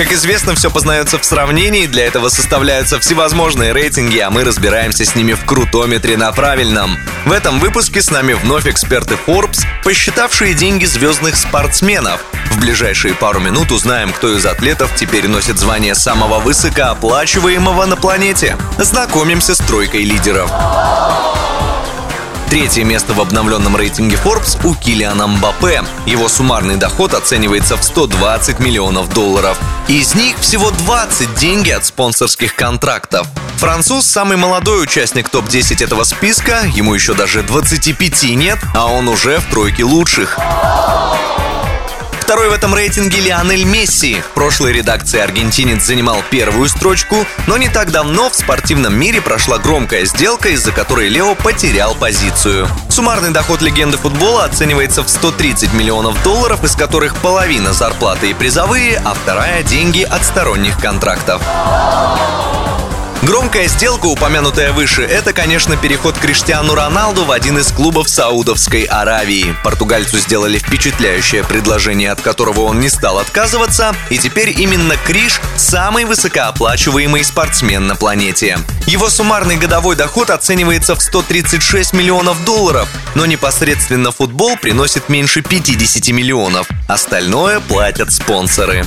Как известно, все познается в сравнении, для этого составляются всевозможные рейтинги, а мы разбираемся с ними в крутометре на правильном. В этом выпуске с нами вновь эксперты Forbes, посчитавшие деньги звездных спортсменов. В ближайшие пару минут узнаем, кто из атлетов теперь носит звание самого высокооплачиваемого на планете. Знакомимся с тройкой лидеров. Третье место в обновленном рейтинге Forbes у Килиана Мбаппе. Его суммарный доход оценивается в 120 миллионов долларов. Из них всего 20 деньги от спонсорских контрактов. Француз – самый молодой участник топ-10 этого списка, ему еще даже 25 нет, а он уже в тройке лучших. Второй в этом рейтинге Лионель Месси. В прошлой редакции аргентинец занимал первую строчку, но не так давно в спортивном мире прошла громкая сделка, из-за которой Лео потерял позицию. Суммарный доход легенды футбола оценивается в 130 миллионов долларов, из которых половина зарплаты и призовые, а вторая – деньги от сторонних контрактов. Громкая сделка, упомянутая выше, это, конечно, переход Криштиану Роналду в один из клубов Саудовской Аравии. Португальцу сделали впечатляющее предложение, от которого он не стал отказываться, и теперь именно Криш – самый высокооплачиваемый спортсмен на планете. Его суммарный годовой доход оценивается в 136 миллионов долларов, но непосредственно футбол приносит меньше 50 миллионов. Остальное платят спонсоры.